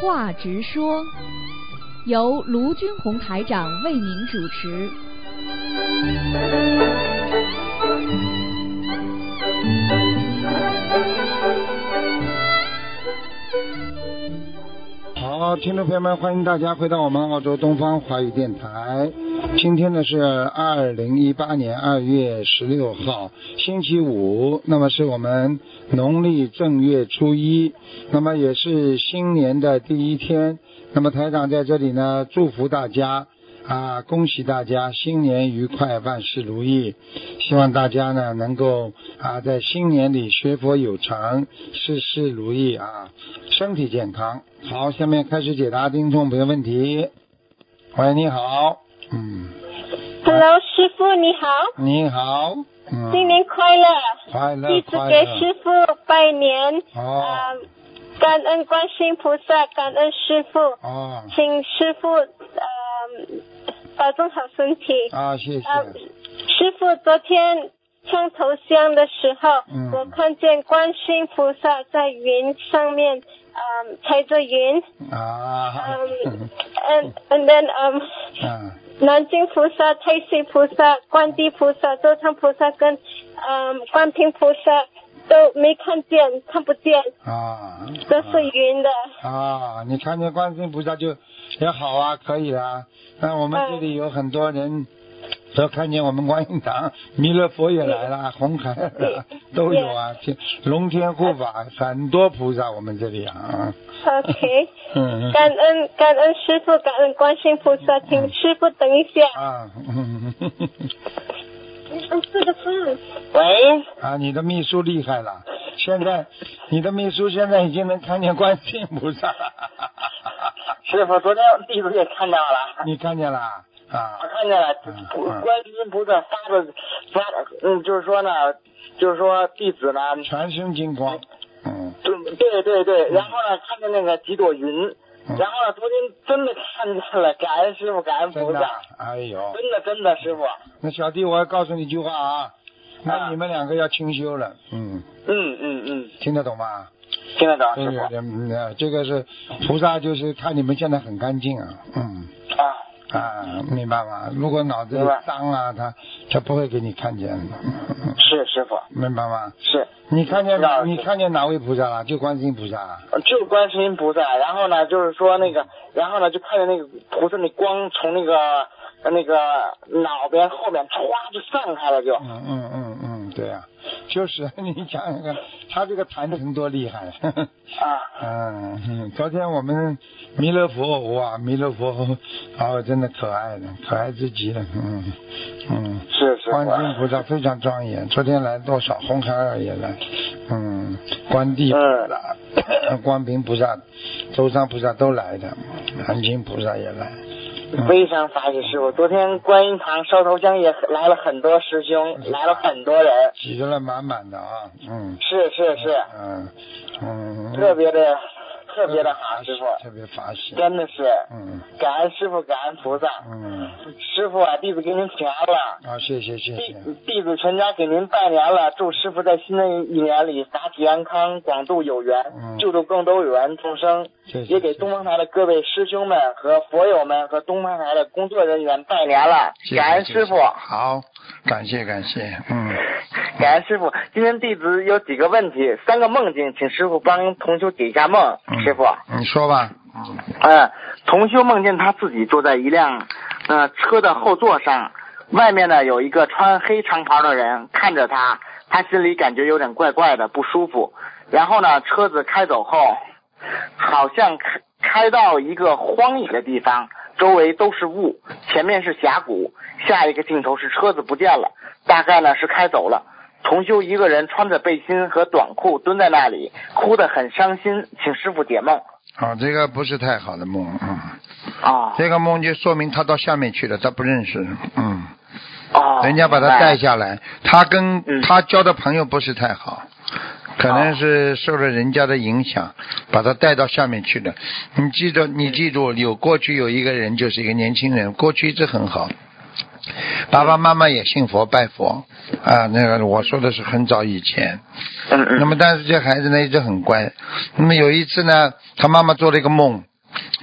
话直说，由卢军红台长为您主持。好，听众朋友们，欢迎大家回到我们澳洲东方华语电台。今天呢是二零一八年二月十六号，星期五，那么是我们农历正月初一，那么也是新年的第一天。那么台长在这里呢，祝福大家啊，恭喜大家新年愉快，万事如意。希望大家呢能够啊在新年里学佛有成，事事如意啊，身体健康。好，下面开始解答听众朋友问题。喂，你好，嗯，Hello，师傅你好，你好，嗯，新年快乐！快乐弟子快乐，给师傅拜年，哦。啊，感恩观世音菩萨，感恩师傅，哦，请师傅呃保重好身体。啊，谢谢，啊，师傅昨天上头香的时候，嗯。我看见观世音菩萨在云上面，嗯，踩着云，啊，嗯，and and then 嗯。啊，南京菩萨、太岁菩萨、观地菩萨、周昌菩萨跟嗯观平菩萨都没看见，看不见，啊，都是云的。啊，你看见观世音菩萨就也好啊，可以啊。那我们这里有很多人都看见我们观音堂，弥勒佛也来了，红孩儿啊都有啊，天龙天护法很多菩萨，我们这里啊。OK，嗯。感恩感恩师傅，感恩观世音菩萨，请师傅等一下。啊，嗯。嗯，这个是喂，啊，你的秘书厉害了，现在你的秘书现在已经能看见观世音菩萨了。师傅，昨天弟子也看到了，你看见了啊。我？看见了，嗯观音菩萨发的发，嗯，就是说呢，就是说弟子呢，全身金光，嗯。对对对对，然后呢，看见那个几朵云，嗯。然后呢，昨天真的看见了，感恩师傅，感恩菩萨，，哎呦，真的真的师傅，那小弟我要告诉你一句话啊，那啊你们两个要清修了，嗯，嗯嗯嗯，听得懂吗？听得懂这个师傅。嗯呃这个是菩萨，就是看你们现在很干净啊，嗯。啊，啊，明白吗？如果脑子脏啊，他他不会给你看见的，嗯是师傅明白吗？是。你看见哪？你看见哪位菩萨了？就观世音菩萨啊。就观世音菩萨，然后呢，就是说那个，然后呢，就看见那个菩萨那光从那个呃那个脑边后面歘就散开了就，嗯嗯嗯嗯，对啊，就是 你想想看，他这个坛城多厉害。啊，嗯 嗯，昨天我们弥勒佛哇，弥勒佛哦，真的可爱的，可爱至极了。嗯嗯，是是观世音菩萨非常庄严。昨天来多少？红孩儿也来，嗯，观地菩萨、观平菩萨、周山菩萨都来的，南京菩萨也来。嗯。非常法喜师傅。昨天观音堂烧头香也来了很多师兄，来了很多人，挤得了满满的啊，嗯。是是是，嗯嗯，特别的特别的好，师傅，特别法喜，真的是。嗯。感恩师傅，感恩菩萨，嗯，师傅啊，弟子给您请安了。啊，谢谢谢谢，弟子全家给您拜年了，祝师傅在新的一年里法体安康，广度有缘，嗯。救度更多有缘众生。谢谢也给东方台的各位师兄们和佛友们和东方台的工作人员拜年了，感恩师傅。好，感谢感谢，嗯，感恩师傅。今天弟子有几个问题，三个梦境，请师傅帮同修解一下梦。嗯师傅，你说吧，嗯嗯，同修梦见他自己坐在一辆呃车的后座上，外面呢有一个穿黑长袍的人看着他，他心里感觉有点怪怪的不舒服。然后呢，车子开走后，好像开开到一个荒野的地方，周围都是雾，前面是峡谷。下一个镜头是车子不见了，大概呢是开走了。同修一个人穿着背心和短裤蹲在那里，哭得很伤心，请师傅解梦。啊，这个不是太好的梦，嗯，啊，这个梦就说明他到下面去了，他不认识，嗯，哦，人家把他带下来，他跟嗯。他交的朋友不是太好，可能是受了人家的影响，把他带到下面去了。你记住，你记住，有过去有一个人就是一个年轻人，过去一直很好，爸爸妈妈也信佛拜佛啊，那个我说的是很早以前。嗯嗯。那么但是这孩子呢一直很乖。那么有一次呢，他妈妈做了一个梦，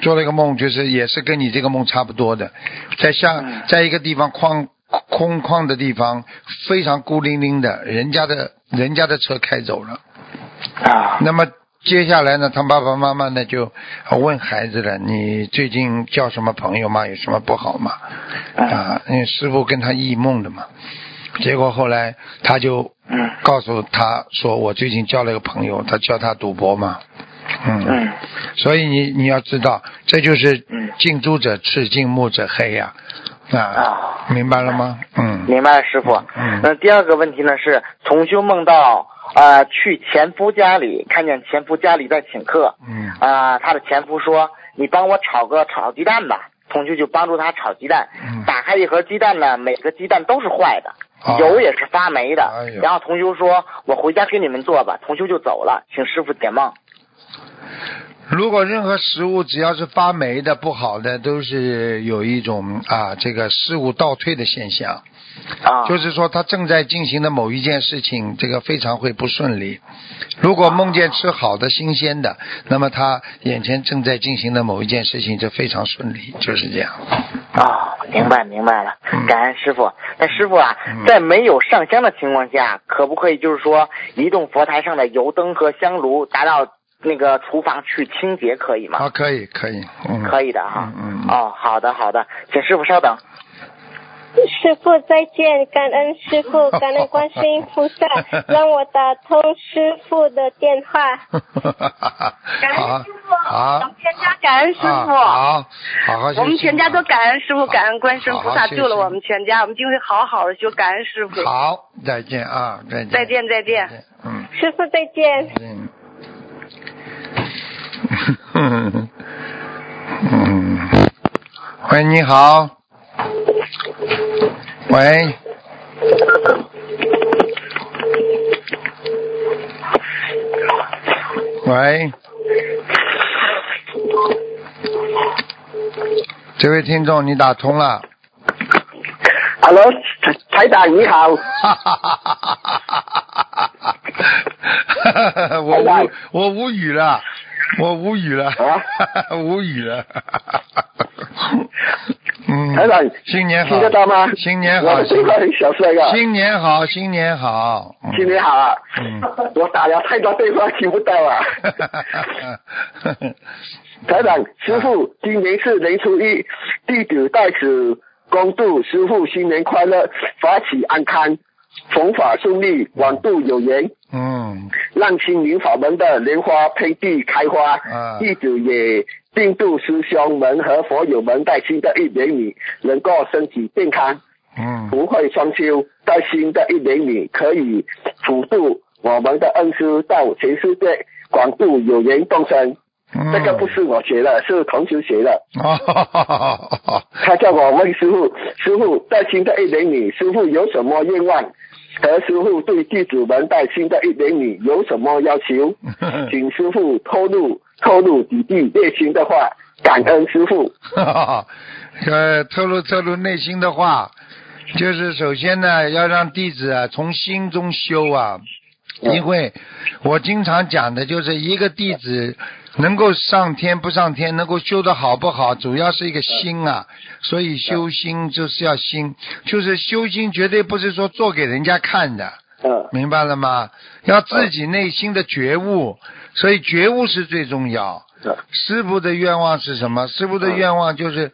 做了一个梦，就是也是跟你这个梦差不多的，在像嗯在一个地方空空旷的地方，非常孤零零的，人家的人家的车开走了。啊那么接下来呢，他爸爸妈妈呢就问孩子了：“你最近交什么朋友吗？有什么不好吗？”啊，因为师傅跟他忆梦的嘛。结果后来他就嗯告诉他说：“我最近交了一个朋友，他教他赌博嘛。”嗯，嗯所以你你要知道，这就是嗯近朱者赤，近墨者黑呀、啊，啊明白了吗？嗯，明白了，师傅。嗯那第二个问题呢是，同修梦到呃去前夫家里，看见前夫家里在请客，嗯啊、他的前夫说：“你帮我炒个炒鸡蛋吧。”同修就帮助他炒鸡蛋，嗯打开一盒鸡蛋呢，每个鸡蛋都是坏的，啊油也是发霉的。哎呦然后同修说：“我回家给你们做吧。”同修就走了，请师傅解梦。如果任何食物只要是发霉的、不好的，都是有一种啊这个事物倒退的现象，啊，就是说他正在进行的某一件事情，这个非常会不顺利。如果梦见吃好的、新鲜的，那么他眼前正在进行的某一件事情就非常顺利，就是这样。啊，明白明白了嗯，感恩师傅。那师傅啊嗯，在没有上香的情况下，可不可以就是说移动佛台上的油灯和香炉，达到那个厨房去清洁，可以吗？啊，可以，可以，嗯，可以的哈。嗯嗯嗯哦，好的好的，请师傅稍等。师傅再见，感恩师傅，感恩观世音菩萨，让我打通师傅的电话。感恩师傅，好我们全家感恩师傅。啊好，好好修我们全家都感恩师傅，感恩观世音菩萨救了我们全家，我们今后好好的修，感恩师傅。好，再见啊，再见再见再见，嗯。师傅再见。嗯，嗯，喂，你好，喂，喂，这位听众，你打通了。Hello，台台长你好，哈哈哈哈哈哈！我无我无语了，我无语了，无语了。嗯，台长新年好，听得到吗？新年好，小帅哥。新年好，新年好。嗯新年好啊！嗯我打了太多电话听不到啊。台长，师傅，今年是年初一，弟子在此恭祝师傅新年快乐，法喜安康，弘法顺利，广度有缘。嗯让心灵法门的莲花遍地开花。啊弟子也并祝师兄们和佛友们在新的一年里能够身体健康，嗯福慧双修，在新的一年里可以辅助我们的恩师到全世界广度有缘众生。嗯，这个不是我学的，是同学学的。哦，他叫我问师傅，师傅在新的一年里，师傅有什么愿望？和师傅对弟子们在新的一年里有什么要求？请师傅透露透露几句内心的话，感恩师傅。呃，透露透露内心的话，就是首先呢，要让弟子啊从心中修啊，因为我经常讲的就是一个弟子能够上天不上天，能够修的好不好，主要是一个心啊。所以修心就是要心，就是修心绝对不是说做给人家看的。嗯明白了吗？要自己内心的觉悟，所以觉悟是最重要。嗯师傅的愿望是什么？师傅的愿望就是，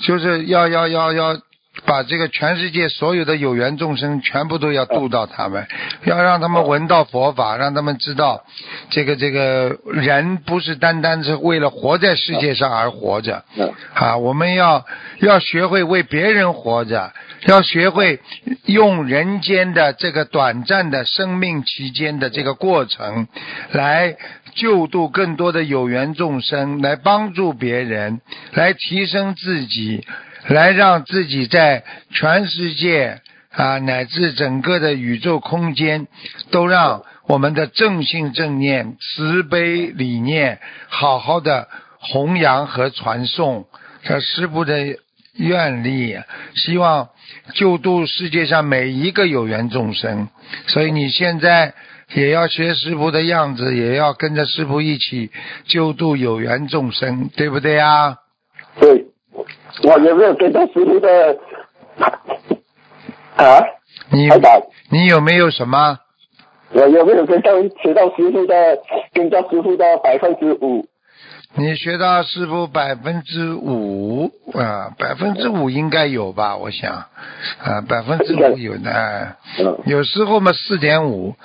就是要要要要把这个全世界所有的有缘众生全部都要度到他们，要让他们闻到佛法，让他们知道，这个这个人不是单单是为了活在世界上而活着。嗯啊，我们要要学会为别人活着，要学会用人间的这个短暂的生命期间的这个过程，来救度更多的有缘众生，来帮助别人，来提升自己，来让自己在全世界啊乃至整个的宇宙空间，都让我们的正信正念、慈悲理念好好的弘扬和传颂。这师傅的愿力，希望救度世界上每一个有缘众生。所以你现在也要学师傅的样子，也要跟着师傅一起救度有缘众生，对不对呀？对，我有没有跟到师傅的啊？你你有没有什么？我有没有跟到学到师傅的跟到师傅的百分之五？你学到师傅百分之五啊，百分之五应该有吧？我想啊，百分之五有的，有时候嘛四点五。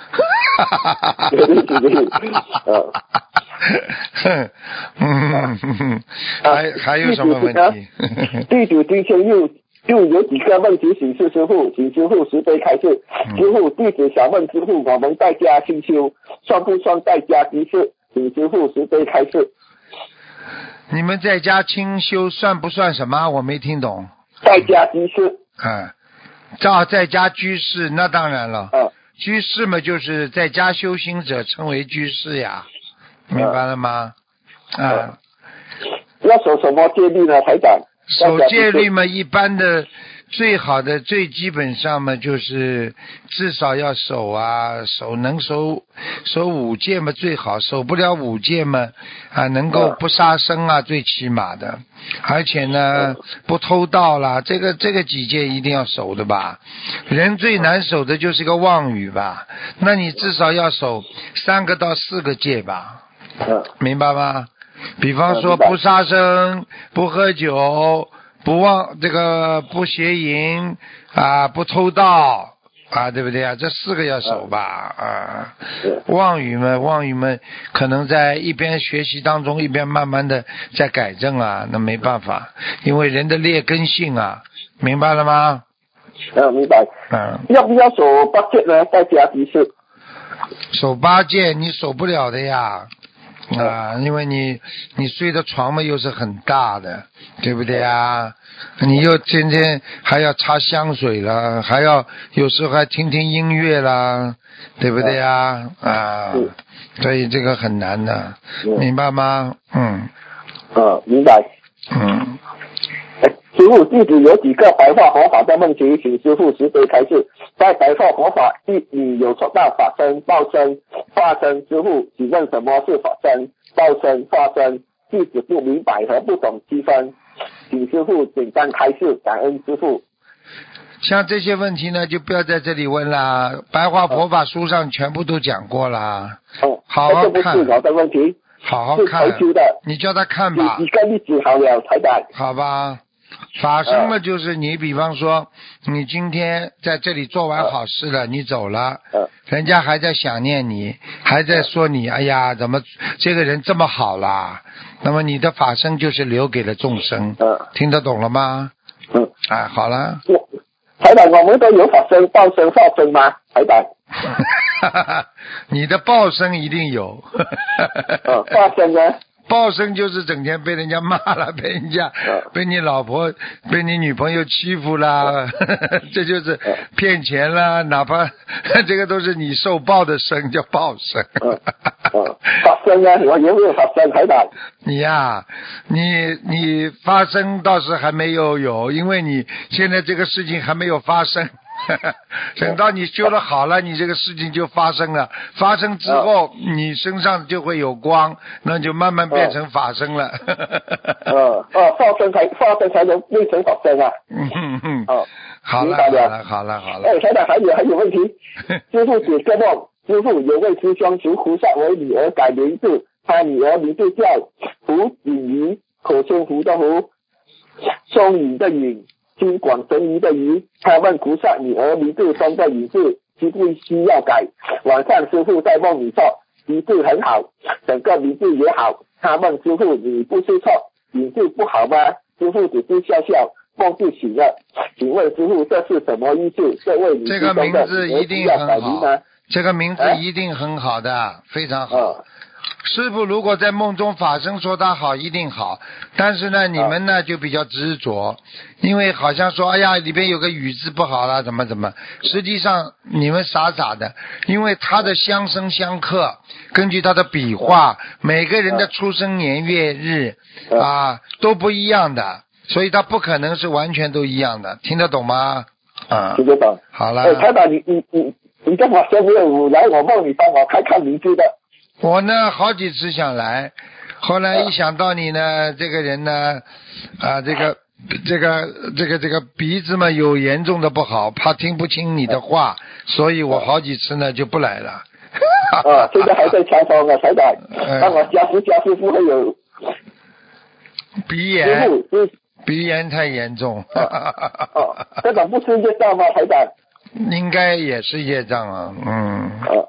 嗯，哼哼还还有什么问题？弟子今天又又有几个问题请示师傅，请师傅慈悲开示。嗯师傅，弟子想问师傅，我们在家进修算不算在家居士？请师傅慈悲开示。你们在家清修算不算什么？我没听懂。在家居士，啊，照在家居士，那当然了。嗯居士嘛，就是在家修行者称为居士呀，明白了吗？啊，要守什么戒律呢，台长？守戒律嘛，一般的最好的最基本上嘛，就是至少要守啊，守能守守五戒嘛最好，守不了五戒嘛啊，能够嗯不杀生啊，最起码的，而且呢不偷盗啦，这个这个几戒一定要守的吧。人最难守的就是个妄语吧，那你至少要守三个到四个戒吧。嗯明白吗？比方说不杀生、不喝酒、不忘这个不邪淫啊、不偷盗啊，对不对啊？这四个要守吧啊。是妄语们，妄语们，可能在一边学习当中，一边慢慢的在改正啊，那没办法，因为人的劣根性啊，明白了吗？嗯，明白。嗯，要不要守八戒呢？在家居士。守八戒你守不了的呀，啊，因为你你睡的床嘛又是很大的，对不对啊？你又天天还要擦香水了，还要有时候还听听音乐啦，对不对啊？啊，所以这个很难的，嗯明白吗？嗯嗯，明白。嗯，师傅，弟子有几个白话佛法的问题，请师傅慈悲开示。在白话佛法一里有说到法身、报身、化身。师傅，请问什么是法身、报身、化身？弟子不明白和不懂区分，请师傅简单开示，感恩师傅。像这些问题呢，就不要在这里问啦，白话佛法书上全部都讲过啦，哦，好好看这不是我的问题，是好好看台。球的。你叫他看吧。几个例子好了，台长。好吧，法身嘛，就是你，比方说，你今天在这里做完好事了，你走了，嗯人家还在想念你，还在说你，哎呀，怎么这个人这么好啦？那么你的法身就是留给了众生，嗯听得懂了吗？嗯，哎，好了，我台长，我们都有法身、报身、化身吗？台长。你的报身一定有。嗯，化身呢？报生就是整天被人家骂了，被人家嗯被你老婆、被你女朋友欺负啦，这就是骗钱啦。哪怕 这个都是你受报的生，叫报生。嗯嗯，法身呢？我有没有法身？台长。你呀、你你发生倒是还没有有，因为你现在这个事情还没有发生。等到你修的好了，你这个事情就发生了。发生之后，你身上就会有光，那就慢慢变成法身了。嗯哦，化身才化身才能变成法身啊。嗯哼哼，哦，好了好了好了好了哎，，台长还有还有问题。师傅解个梦，师傅有位师兄求菩萨为女儿改名字，他女儿名字叫胡锦瑜，口称胡的胡，双语的允，金广神鱼的鱼。他问菩萨女儿名字中的允字需不需要改？晚上师傅在梦里说名字很好，整个名字也好。他问师傅你不是错，名字不好吗？师傅只是笑笑。梦就醒了，请问师傅这是什么意思？这位女这个名字一定很好这个名字哎一定很好的，非常好。啊师傅如果在梦中法身说他好，一定好。但是呢，你们呢就比较执着，因为好像说，哎呀，里边有个雨字不好啦，怎么怎么。实际上你们傻傻的，因为他的相生相克，根据他的笔画，每个人的出生年月日嗯啊都不一样的。所以他不可能是完全都一样的，听得懂吗？啊听，得懂。好了哎，，台长，你你你你干嘛说没有来？我梦里帮我看看名字的。我呢好几次想来，后来一想到你呢，这个人呢，啊，这个这个这个这个鼻子嘛有严重的不好，怕听不清你的话，所以我好几次呢就不来了。啊，现在还在查房啊，台长哎，我加持加持，不会有鼻炎，鼻炎太严重，哦，台长不是业障吗？台长，应该也是业障啊，嗯，呃，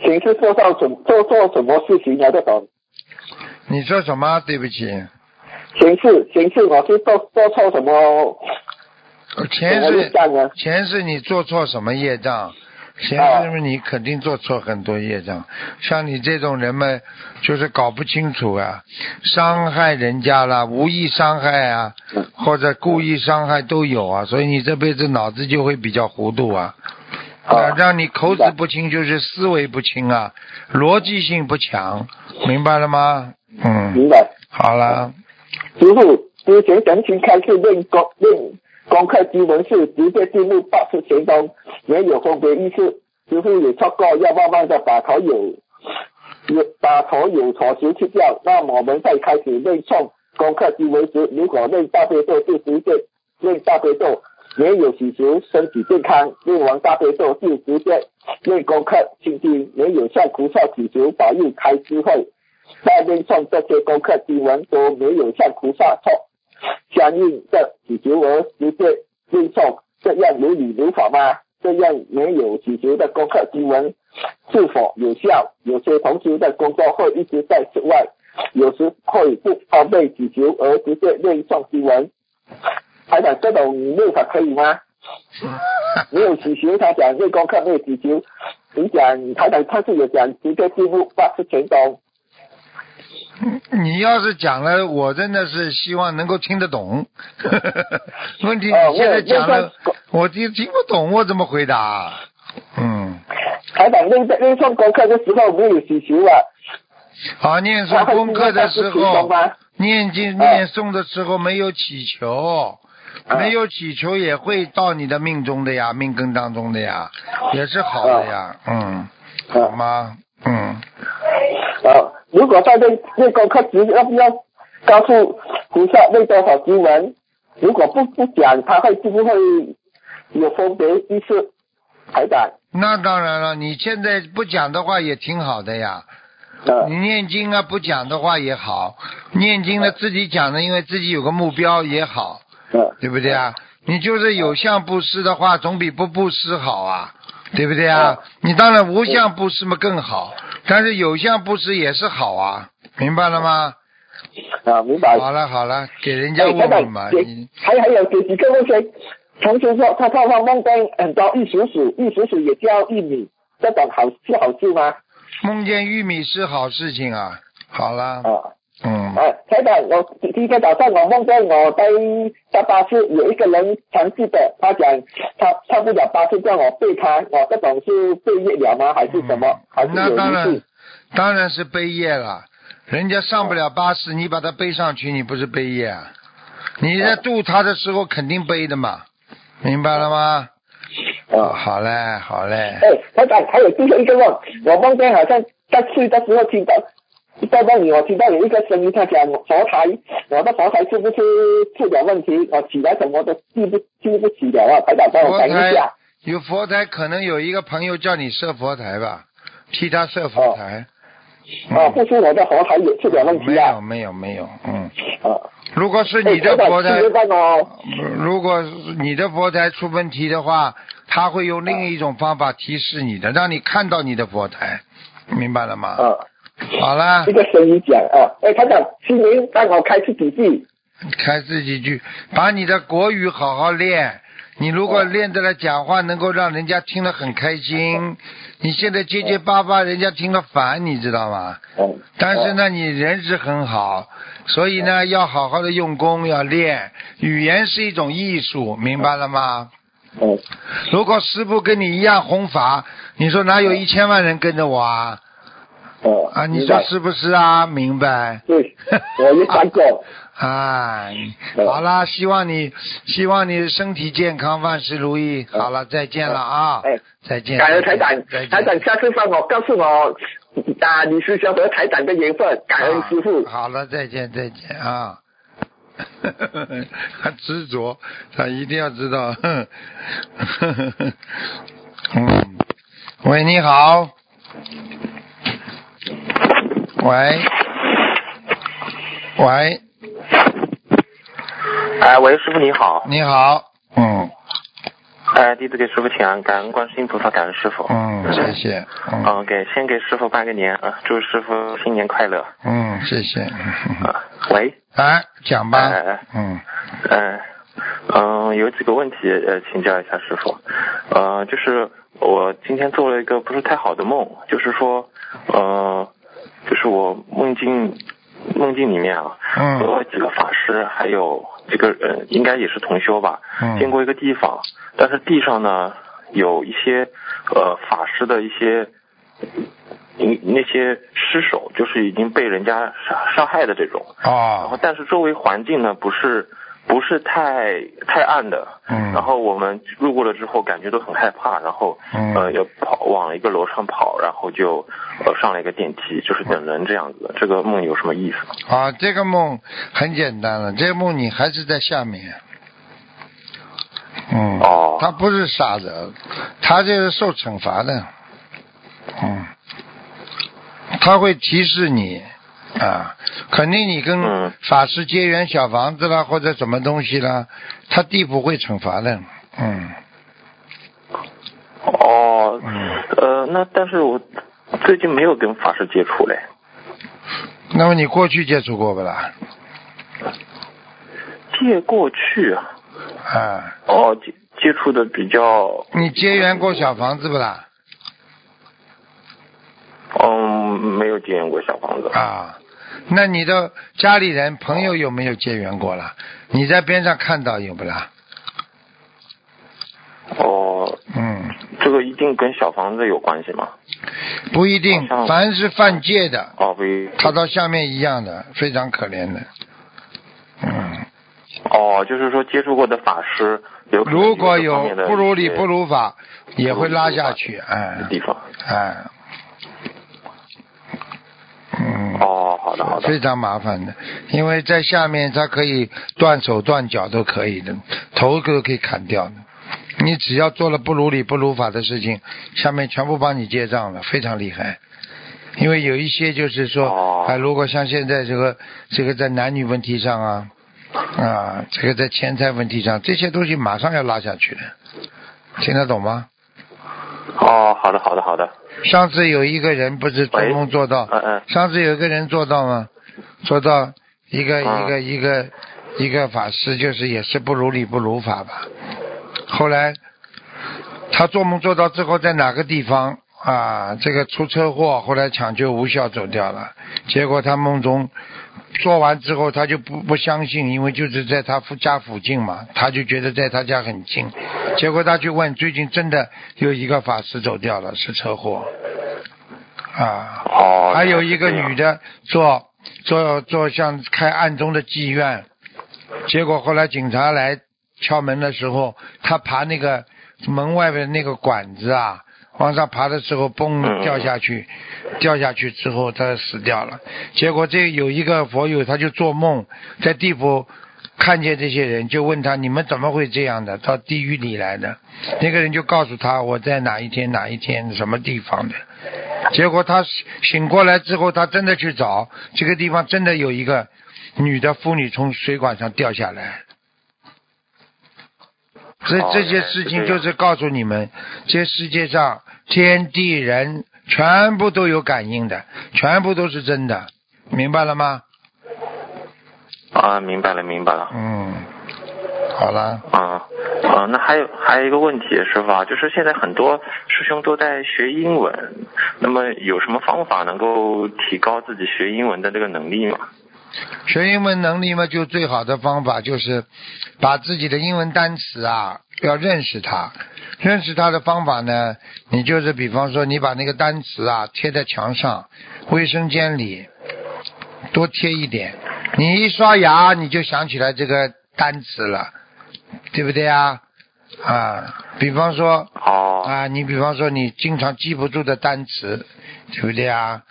请是做到什做做什么事情啊？这种你说什么？对不起，前世前世我是做做错什么前世？前世你做错什么业障？前世你肯定做错很多业障，像你这种人们，就是搞不清楚啊，伤害人家了，无意伤害啊，或者故意伤害都有啊，所以你这辈子脑子就会比较糊涂啊，啊让你口齿不清，就是思维不清啊，逻辑性不强，明白了吗？嗯，明白。好了，师傅，之前神请开始练功练攻克经文是直接进入八次前中，没有分别意识。师傅也说过要慢慢的把头有有把头有所求去掉。那么我们再开始内诵攻克经文时，如果内大悲咒就直接内大悲咒，没有祈求身体健康，练完大悲咒就直接练功课心经，没有向菩萨祈求保佑开智慧。在内诵这些功课经文都没有向菩萨错相应的祈求而直接练诵，这样有理有法吗？这样没有祈求的功课经文是否有效？有些同学的工作会一直在室外，有时会不方便祈求而直接练诵经文。台长，这种练法可以吗？没有祈求，他讲练功课没有祈求，你讲台长他是有讲直接进入八十全中。你要是讲了，我真的是希望能够听得懂。问题哦你现在讲了我，我听听不懂，我怎么回答？嗯，台长练练诵功课的时候没有祈求啊，好，念诵功课的时候，念经念诵的时候没有祈求，啊。没有祈求也会到你的命中的呀，命根当中的呀，也是好的呀，嗯，好吗？嗯，啊，如果在练练功课时要不要告诉菩萨练多少经文？如果不不讲，他会会不会有分别意识？台长，那当然了，你现在不讲的话也挺好的呀。啊你念经啊，不讲的话也好，念经的自己讲的，因为自己有个目标也好，啊对不对啊？你就是有相布施的话，总比不布施好啊，对不对啊？你当然无相布施嘛更好，但是有相布施也是好啊，明白了吗？啊，明白。好了好了，给人家问问嘛，，你还还有给几个问题。同学说他他他梦见很多玉蜀黍，玉蜀黍也叫玉米，这种好是好事吗？梦见玉米是好事情啊。好了，啊。嗯，啊，台长，我今天早上我梦见我在搭巴士，有一个人尝试的，他讲他上不了巴士，叫我背他，我这种是背业了吗？还是什么？还是嗯那当然？，当然是背业了。人家上不了巴士，你把他背上去，你不是背业啊？你在渡他的时候肯定背的嘛，明白了吗？哦，好嘞，好嘞。哎，台长，还有最后一个梦，我梦见好像在睡的时候听到，在梦里我听到有一个声音，他讲佛台，我的佛台是不是出了问题？我起来什么都记不记不起了啊？台长帮我佛台讲一下。有佛台，可能有一个朋友叫你设佛台吧，替他设佛台。啊，不是我的佛台有出了问题没有啊！没有没有，嗯，啊，如果是你的佛台，如果你的佛台出问题的话，他会用另一种方法提示你的，让你看到你的佛台，明白了吗？啊。好了这，个声音讲啊，哎，台长，新年帮我开出几句开自己句，把你的国语好好练。你如果练得了讲话，能够让人家听得很开心。你现在结结巴巴，人家听了烦，你知道吗？嗯，但是呢，你人是很好，所以呢，要好好的用功，要练。语言是一种艺术，明白了吗？嗯，如果师傅跟你一样弘法，你说哪有一千万人跟着我啊？哦，啊，你说是不是啊？明白。对，我也想过，啊，好啦，希望你希望你身体健康，万事如意。好了，再见了啊！哎，再见。感恩台长再见，台长下次帮我告诉我啊，李师兄和台长的缘分，感恩师傅。好了，再见，再见啊！他执着，他一定要知道。哼 嗯，喂，你好。喂，喂，哎，喂，师傅你好。你好。嗯哎，弟子给师傅请安，感恩观世音菩萨，感恩师傅。嗯，谢谢。嗯嗯，给先给师傅拜个年啊，祝师傅新年快乐嗯，谢谢。啊。喂，哎，讲吧哎哎。嗯嗯嗯，有几个问题呃请教一下师傅，呃，就是我今天做了一个不是太好的梦，就是说呃，就是我梦境梦境里面啊，嗯。和几个法师还有这个呃应该也是同修吧，嗯。经过一个地方，但是地上呢有一些呃法师的一些。嗯那些尸首就是已经被人家杀杀害的这种。啊，然后哦，但是周围环境呢不是不是太太暗的，嗯然后我们路过了之后感觉都很害怕，然后嗯呃要跑往一个楼上跑，然后就呃上了一个电梯，就是等人这样子。这个梦有什么意思？啊，这个梦很简单了，这个梦你还是在下面。嗯，哦他不是傻子，他这是受惩罚的。嗯，他会提示你啊，肯定你跟嗯法师结缘小房子啦，或者什么东西啦，他地府会惩罚的。嗯哦，嗯，呃，那但是我最近没有跟法师接触嘞。那么你过去接触过不啦？借过去啊，啊，哦，接接触的比较，你结缘过小房子不啦？嗯，没有结缘过小房子。啊，那你的家里人、朋友有没有结缘过了？你在边上看到有不啦？哦，嗯，这个一定跟小房子有关系吗？不一定，凡是犯戒的，哦，不一，他到下面一样的，非常可怜的。嗯，哦，就是说接触过的法师，有如果有不如理不如法，也会拉下去，哎的地方。哎，嗯。哦，好的好的。非常麻烦的，因为在下面他可以断手断脚都可以的，头都可以砍掉的。你只要做了不如理不如法的事情，下面全部帮你结账了，非常厉害。因为有一些就是说，哦啊，如果像现在这个这个在男女问题上啊，啊，这个在钱财问题上，这些东西马上要拉下去的，听得懂吗？哦，好的好的好的。上次有一个人不是做梦做到，嗯嗯。上次有一个人做到吗？做到一个、嗯一个一个一个法师，就是也是不如理不如法吧。后来他做梦做到之后，在哪个地方啊？这个出车祸，后来抢救无效走掉了。结果他梦中做完之后，他就不不相信，因为就是在他附家附近嘛，他就觉得在他家很近。结果他去问，最近真的有一个法师走掉了，是车祸啊。哦。还有一个女的。做做做像开暗中的妓院，结果后来警察来敲门的时候，她爬那个门外边那个管子啊，往上爬的时候，嘣嗯掉下去，掉下去之后他死掉了。结果这有一个佛友他就做梦在地府。看见这些人，就问他：“你们怎么会这样的？到地狱里来的？”那个人就告诉他：“我在哪一天哪一天什么地方的。”结果他醒过来之后，他真的去找这个地方，真的有一个女的妇女从水管上掉下来。这哦这些事情就是告诉你们，这世界上天地人全部都有感应的，全部都是真的，明白了吗？啊，明白了明白了。嗯，好了，啊啊，那还有还有一个问题，师傅啊，就是现在很多师兄都在学英文，那么有什么方法能够提高自己学英文的这个能力吗？学英文能力嘛，就最好的方法就是把自己的英文单词啊要认识它。认识它的方法呢，你就是比方说你把那个单词啊贴在墙上，卫生间里多贴一点。你一刷牙，你就想起来这个单词了，对不对啊？啊，比方说哦，啊，你比方说你经常记不住的单词，对不对啊？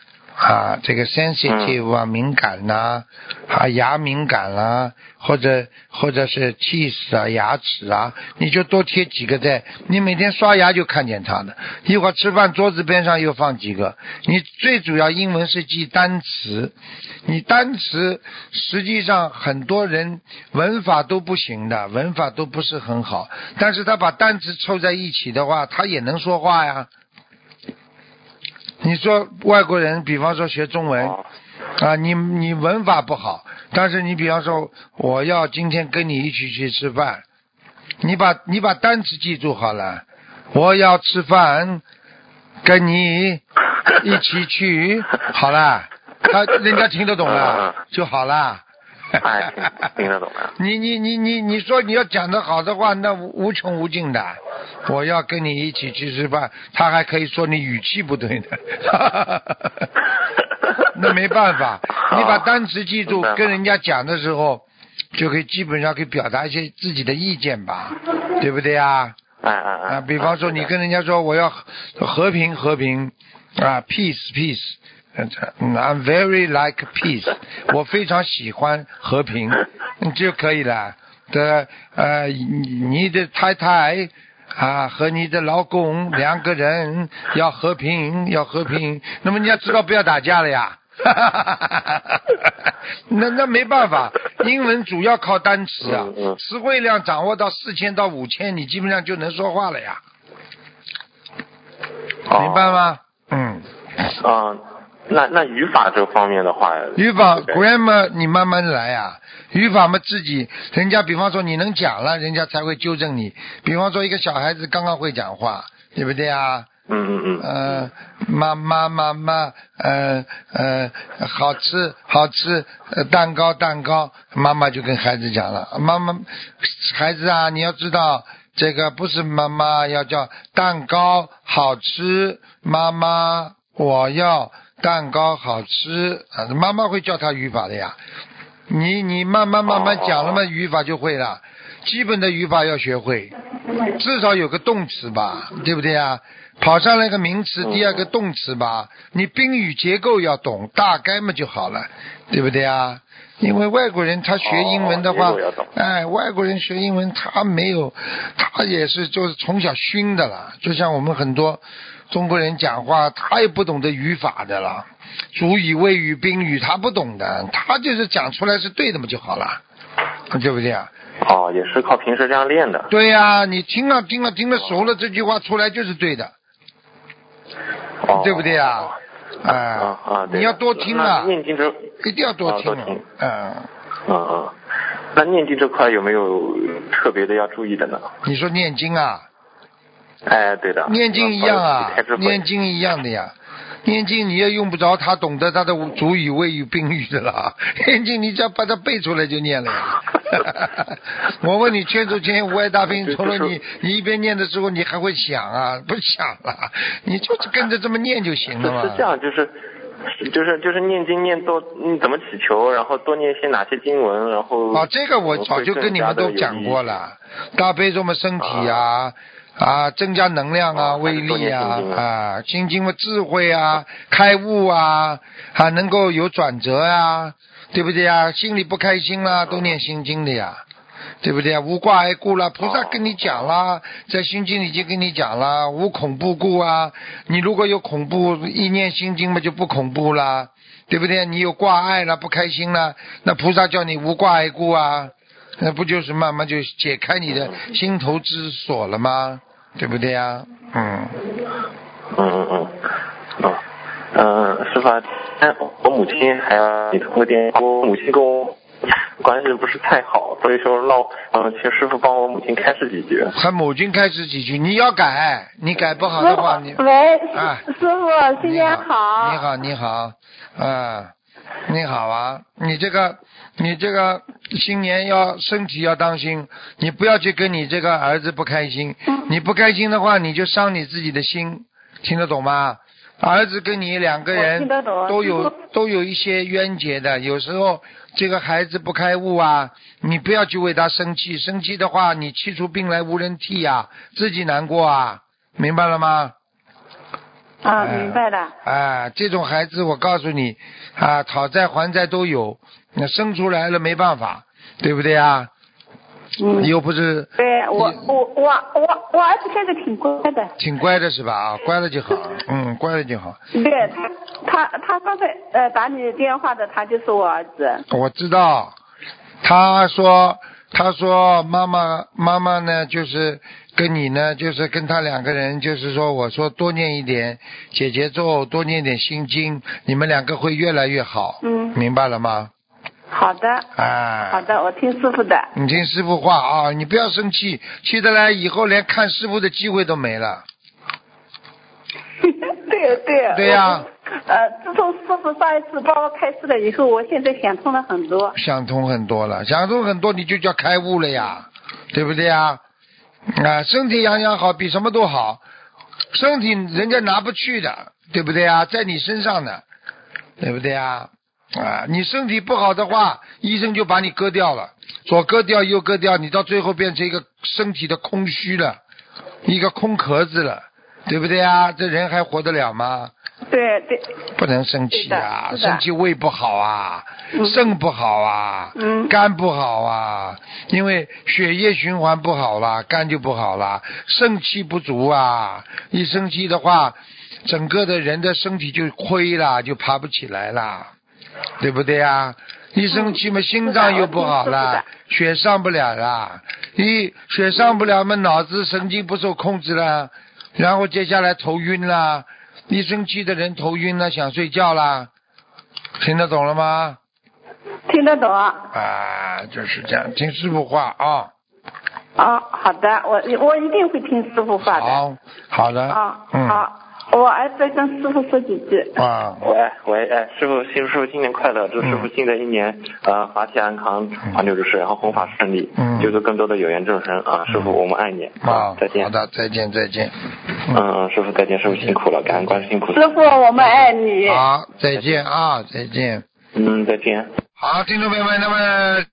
啊，这个 sensitive 啊，敏感呐、啊，牙敏感啦、或者或者是 teeth 啊，牙齿啊，你就多贴几个在，你每天刷牙就看见它的，一会儿吃饭桌子边上又放几个，你最主要英文是记单词，你单词实际上很多人文法都不行的，文法都不是很好，但是他把单词凑在一起的话，他也能说话呀。你说外国人，比方说学中文哦啊，你你文法不好，但是你比方说我要今天跟你一起去吃饭，你把你把单词记住好了，我要吃饭，跟你一起去，好了，他人家听得懂了 就好了。哎听听得懂了你你你你你说你要讲的好的话，那无无穷无尽的。我要跟你一起去吃饭，他还可以说你语气不对的。那没办法，你把单词记住跟人家讲的时候，就可以基本上可以表达一些自己的意见吧，对不对啊？哎哎哎，啊，比方说你跟人家说我要和平和平啊，peace peace，嗯，I'm very like peace，我非常喜欢和平，嗯就可以了。的呃，你你的太太啊和你的老公两个人 要和平，要和平，那么你要知道不要打架了呀。那那没办法，英文主要靠单词啊词汇量掌握到四千到五千，你基本上就能说话了呀，哦明白吗？嗯，啊，那那语法这方面的话，语法 grammar 你慢慢来呀、语法嘛自己，人家比方说你能讲了，人家才会纠正你。比方说一个小孩子刚刚会讲话，对不对啊？嗯嗯嗯，呃，妈妈妈妈，呃呃，好吃好吃，呃，蛋糕蛋糕，妈妈就跟孩子讲了，妈妈，孩子啊，你要知道这个不是妈妈要叫蛋糕好吃，妈妈我要蛋糕好吃啊，妈妈会教他语法的呀，你你慢慢慢慢讲了嘛，语法就会了，基本的语法要学会，至少有个动词吧，对不对啊？跑上来个名词，第二个动词吧，你宾语结构要懂，大概嘛就好了，对不对啊？因为外国人他学英文的话哎，外国人学英文他没有，他也是就是从小熏的了，就像我们很多中国人讲话，他也不懂得语法的了，主语、谓语、宾语他不懂的，他就是讲出来是对的嘛就好了，对不对啊？哦，也是靠平时这样练的。对呀、你听了听了听了熟了，这句话出来就是对的，哦，对不对啊？哎、啊啊，你要多听啊，念经这，一定要多听啊。啊多听，嗯，嗯嗯，那念经这块有没有特别的要注意的呢？你说念经啊，哎，对的。念经一样啊念经一样的呀。念经你也用不着他懂得他的主语、谓语、宾语的啦。念经你只要把它背出来就念了呀。我问你，千手千眼无碍大兵，除了你，你一边念的时候你还会想啊？不想了，你就是跟着这么念就行了嘛。是这样，就是就是就是念经念多，你怎么祈求，然后多念些哪些经文，然后啊，这个我早就跟你们都讲过了，大悲咒嘛，身体啊。啊，增加能量啊，啊威力啊啊啊，心经的，智慧啊，开悟啊，还能够有转折啊，对不对啊？心里不开心啦，都念心经的呀，对不对啊？无挂碍故啦，菩萨跟你讲啦，在心经里已经跟你讲啦，无恐怖故啊，你如果有恐怖，一念心经嘛就不恐怖啦，对不对？你有挂碍了，不开心了，那菩萨叫你无挂碍故啊，那不就是慢慢就解开你的心头之锁了吗？对不对呀？嗯，嗯嗯嗯嗯嗯，师傅我母亲还要你通个电话，我母亲跟我关系不是太好，所以说让嗯，请师傅帮我母亲开示几句。和母亲开始几句，你要改，你改不好的话，你喂，啊师傅，新年好。你好，你好，啊，你好啊，你这个，你这个新年要身体要当心，你不要去跟你这个儿子不开心，你不开心的话，你就伤你自己的心，听得懂吗？儿子跟你两个人都有都有一些冤结的，有时候这个孩子不开悟啊，你不要去为他生气，生气的话你气出病来无人替呀、自己难过啊，明白了吗？啊，哎明白了。啊，这种孩子我告诉你啊，讨债还债都有，那生出来了没办法，对不对啊？嗯，又不是对我我我我我儿子现在挺乖的，挺乖的是吧？啊，乖了就好，嗯，乖了就好。对他他他刚才呃打你电话的，他就是我儿子。我知道，他说他说妈妈妈妈呢，就是跟你呢，就是跟他两个人，就是说我说多念一点姐姐咒，多念点心经，你们两个会越来越好。嗯明白了吗？好的，啊。好的，我听师傅的。你听师傅话啊，你不要生气，气得来以后连看师傅的机会都没了。对对。对呀我呃，自从师傅上一次帮我开示了以后，我现在想通了很多。想通很多了，想通很多，你就叫开悟了呀，对不对呀？啊，身体养养好比什么都好，身体人家拿不去的，对不对啊？在你身上呢，对不对啊？啊，你身体不好的话，医生就把你割掉了，左割掉右割掉，你到最后变成一个身体的空虚了，一个空壳子了，对不对啊？这人还活得了吗？对对，不能生气啊，生气胃不好啊，嗯。肾不好啊，嗯。肝不好啊，因为血液循环不好了，肝就不好了，肾气不足啊，一生气的话，整个的人的身体就亏了，就爬不起来了，对不对啊？一生气嘛，心脏又不好了，血上不了了，一血上不了嘛，脑子神经不受控制了，然后接下来头晕啦，一生气的人头晕了，想睡觉啦，听得懂了吗？听得懂。啊，就是这样，听师傅话啊。啊，好的，我我一定会听师傅话的。好，好的。啊，嗯。好，我儿子跟师傅说几句。啊，喂喂，哎，师傅，新师傅新年快乐！祝师傅新的一年，呃，法体安康，长久之事，然后弘法顺利，嗯救度更多的有缘众生啊！师傅，我们爱你啊，再见。好的，再见，再见。嗯嗯，师傅再见，师傅辛苦了，感恩观世音菩萨。师傅，我们爱你。好，再见啊，再见。嗯，再见。好，听众朋友们，那么。